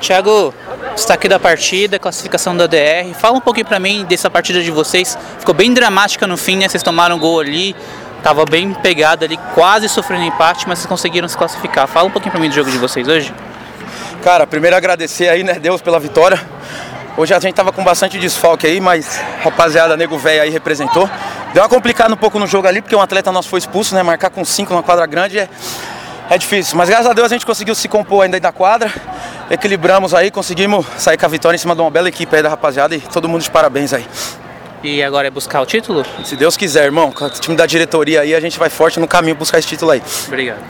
Thiago, destaque da partida, classificação da DR. Fala um pouquinho pra mim dessa partida de vocês. Ficou bem dramática no fim, né? Vocês tomaram um gol ali, tava bem pegado ali, quase sofrendo empate, mas vocês conseguiram se classificar. Fala um pouquinho pra mim do jogo de vocês hoje. Cara, primeiro agradecer aí, né, Deus pela vitória. Hoje a gente tava com bastante desfalque aí, mas rapaziada, nego velho aí representou. Deu uma complicada um pouco no jogo ali, porque um atleta nosso foi expulso, né? Marcar com cinco numa quadra grande é, é difícil. Mas graças a Deus a gente conseguiu se compor ainda da quadra. Equilibramos aí, conseguimos sair com a vitória em cima de uma bela equipe aí da rapaziada e todo mundo de parabéns aí. E agora é buscar o título? Se Deus quiser, irmão, com o time da diretoria aí, a gente vai forte no caminho buscar esse título aí. Obrigado.